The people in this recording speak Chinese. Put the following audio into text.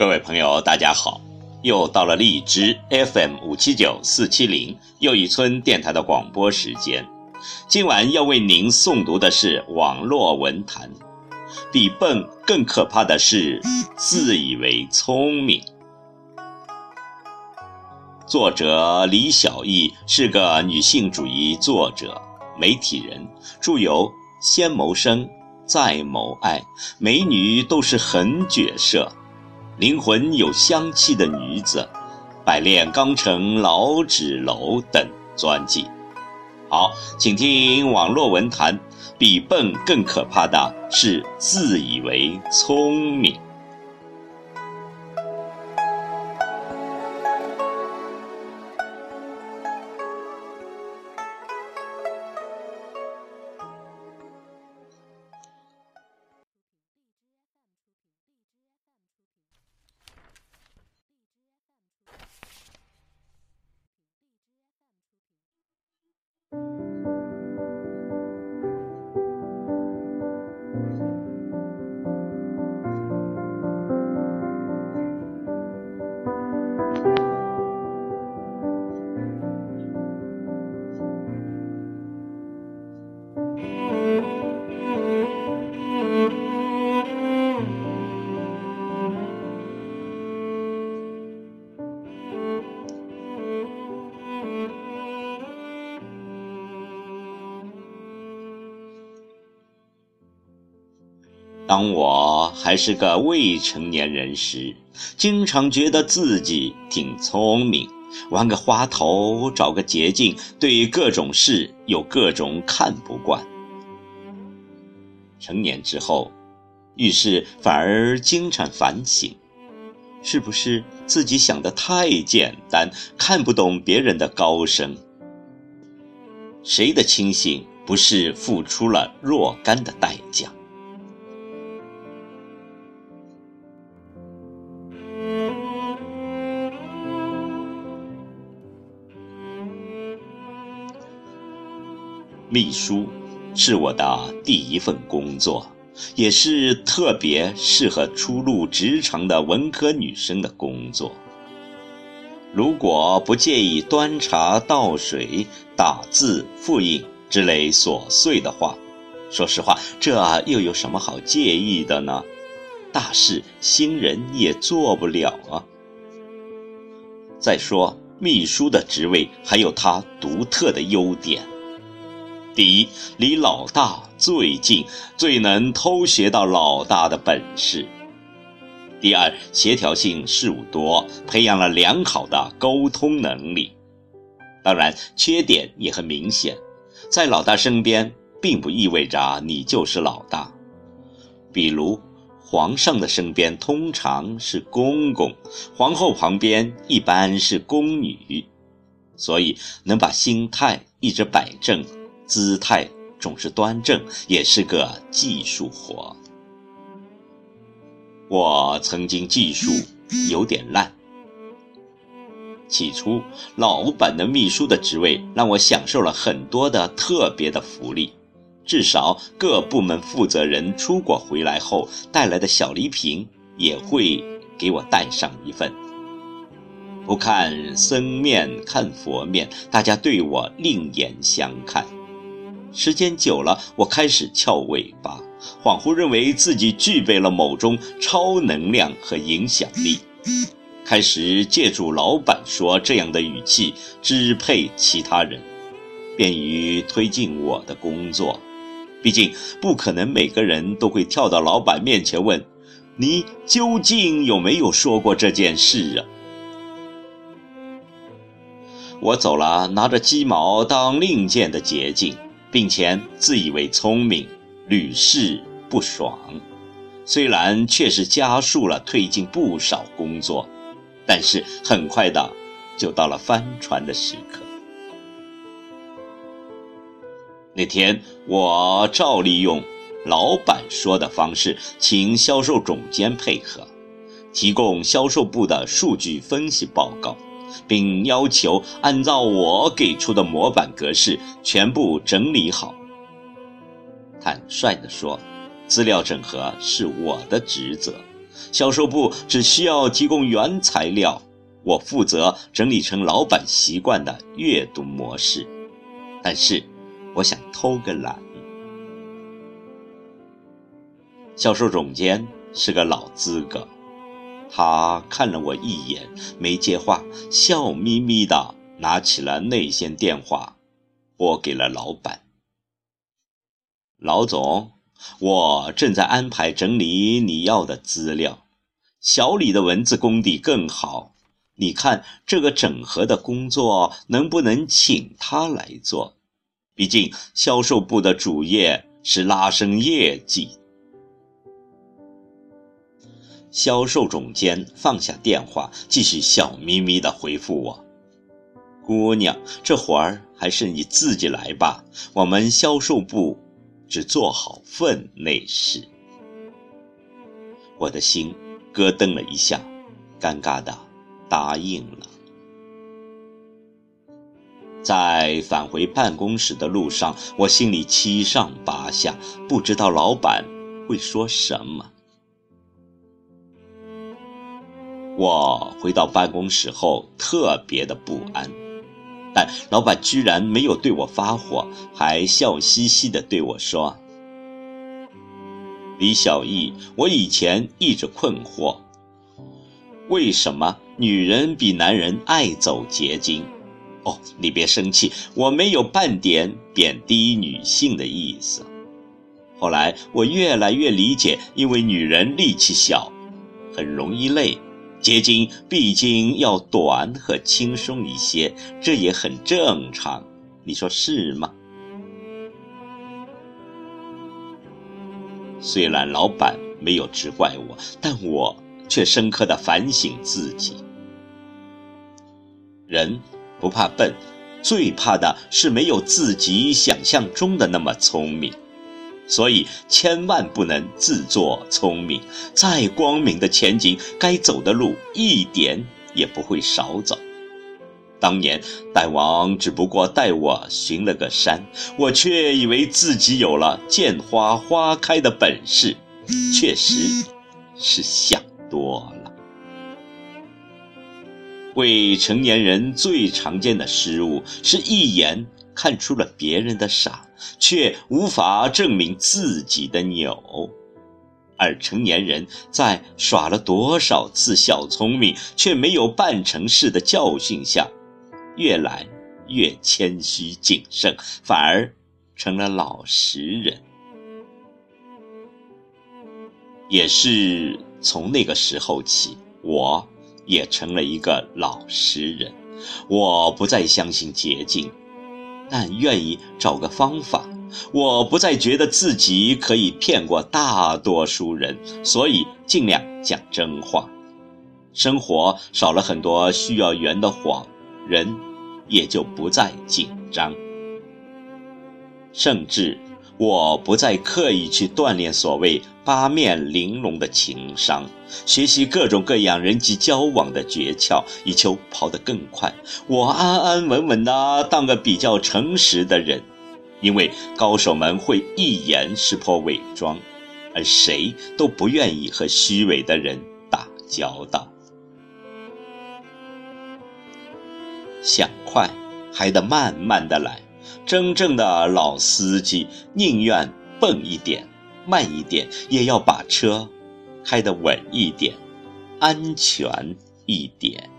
各位朋友，大家好！又到了荔枝 FM 五七九四七零又一村电台的广播时间。今晚要为您诵读的是网络文坛。比笨更可怕的是自以为聪明。作者李小艺是个女性主义作者、媒体人，著有《先谋生》《再谋爱》《美女都是狠角色》。灵魂有香气的女子，百炼钢城老纸楼等专辑。好，请听网络文坛。比笨更可怕的是自以为聪明。当我还是个未成年人时，经常觉得自己挺聪明，玩个花头，找个捷径，对各种事有各种看不惯。成年之后，遇事反而经常反省，是不是自己想的太简单，看不懂别人的高深？谁的清醒不是付出了若干的代价？秘书是我的第一份工作，也是特别适合初入职场的文科女生的工作。如果不介意端茶倒水、打字复印之类琐碎的话，说实话，这又有什么好介意的呢？大事新人也做不了啊。再说，秘书的职位还有它独特的优点。第一，离老大最近，最能偷学到老大的本事。第二，协调性事务多，培养了良好的沟通能力。当然，缺点也很明显，在老大身边，并不意味着你就是老大。比如，皇上的身边通常是公公，皇后旁边一般是宫女，所以能把心态一直摆正。姿态总是端正，也是个技术活。我曾经技术有点烂。起初，老板的秘书的职位让我享受了很多的特别的福利，至少各部门负责人出国回来后带来的小礼品也会给我带上一份。不看僧面看佛面，大家对我另眼相看。时间久了，我开始翘尾巴，恍惚认为自己具备了某种超能量和影响力，开始借助老板说这样的语气支配其他人，便于推进我的工作。毕竟不可能每个人都会跳到老板面前问：“你究竟有没有说过这件事啊？”我走了拿着鸡毛当令箭的捷径。并且自以为聪明，屡试不爽。虽然确实加速了推进不少工作，但是很快的就到了翻船的时刻。那天我照例用老板说的方式，请销售总监配合，提供销售部的数据分析报告。并要求按照我给出的模板格式全部整理好。坦率地说，资料整合是我的职责，销售部只需要提供原材料，我负责整理成老板习惯的阅读模式。但是，我想偷个懒。销售总监是个老资格，他看了我一眼，没接话，笑眯眯的拿起了内线电话，拨给了老板。老总。我正在安排整理你要的资料，小李的文字功底更好，你看这个整合的工作能不能请他来做？毕竟销售部的主业是拉升业绩。销售总监放下电话，继续笑眯眯地回复我：“姑娘，这活儿还是你自己来吧，我们销售部。”只做好分内事，我的心咯噔了一下，尴尬的答应了。在返回办公室的路上，我心里七上八下，不知道老板会说什么。我回到办公室后，特别的不安。但老板居然没有对我发火，还笑嘻嘻地对我说：“李小艺，我以前一直困惑，为什么女人比男人爱走捷径？哦，你别生气，我没有半点贬低女性的意思。后来我越来越理解，因为女人力气小，很容易累。”结晶毕竟要短和轻松一些，这也很正常，你说是吗？虽然老板没有直怪我，但我却深刻的反省自己。人不怕笨，最怕的是没有自己想象中的那么聪明。所以千万不能自作聪明，再光明的前景，该走的路一点也不会少走。当年大王只不过带我寻了个山，我却以为自己有了见花花开的本事，确实是想多了。未成年人最常见的失误是一眼。看出了别人的傻，却无法证明自己的牛；而成年人在耍了多少次小聪明，却没有办成事的教训下，越来越谦虚谨慎，反而成了老实人。也是从那个时候起，我也成了一个老实人。我不再相信捷径。但愿意找个方法，我不再觉得自己可以骗过大多数人，所以尽量讲真话。生活少了很多需要圆的谎，人也就不再紧张，甚至。我不再刻意去锻炼所谓八面玲珑的情商，学习各种各样人际交往的诀窍，以求跑得更快。我安安稳稳的当个比较诚实的人，因为高手们会一眼识破伪装，而谁都不愿意和虚伪的人打交道。想快，还得慢慢的来。真正的老司机宁愿笨一点、慢一点，也要把车开得稳一点、安全一点。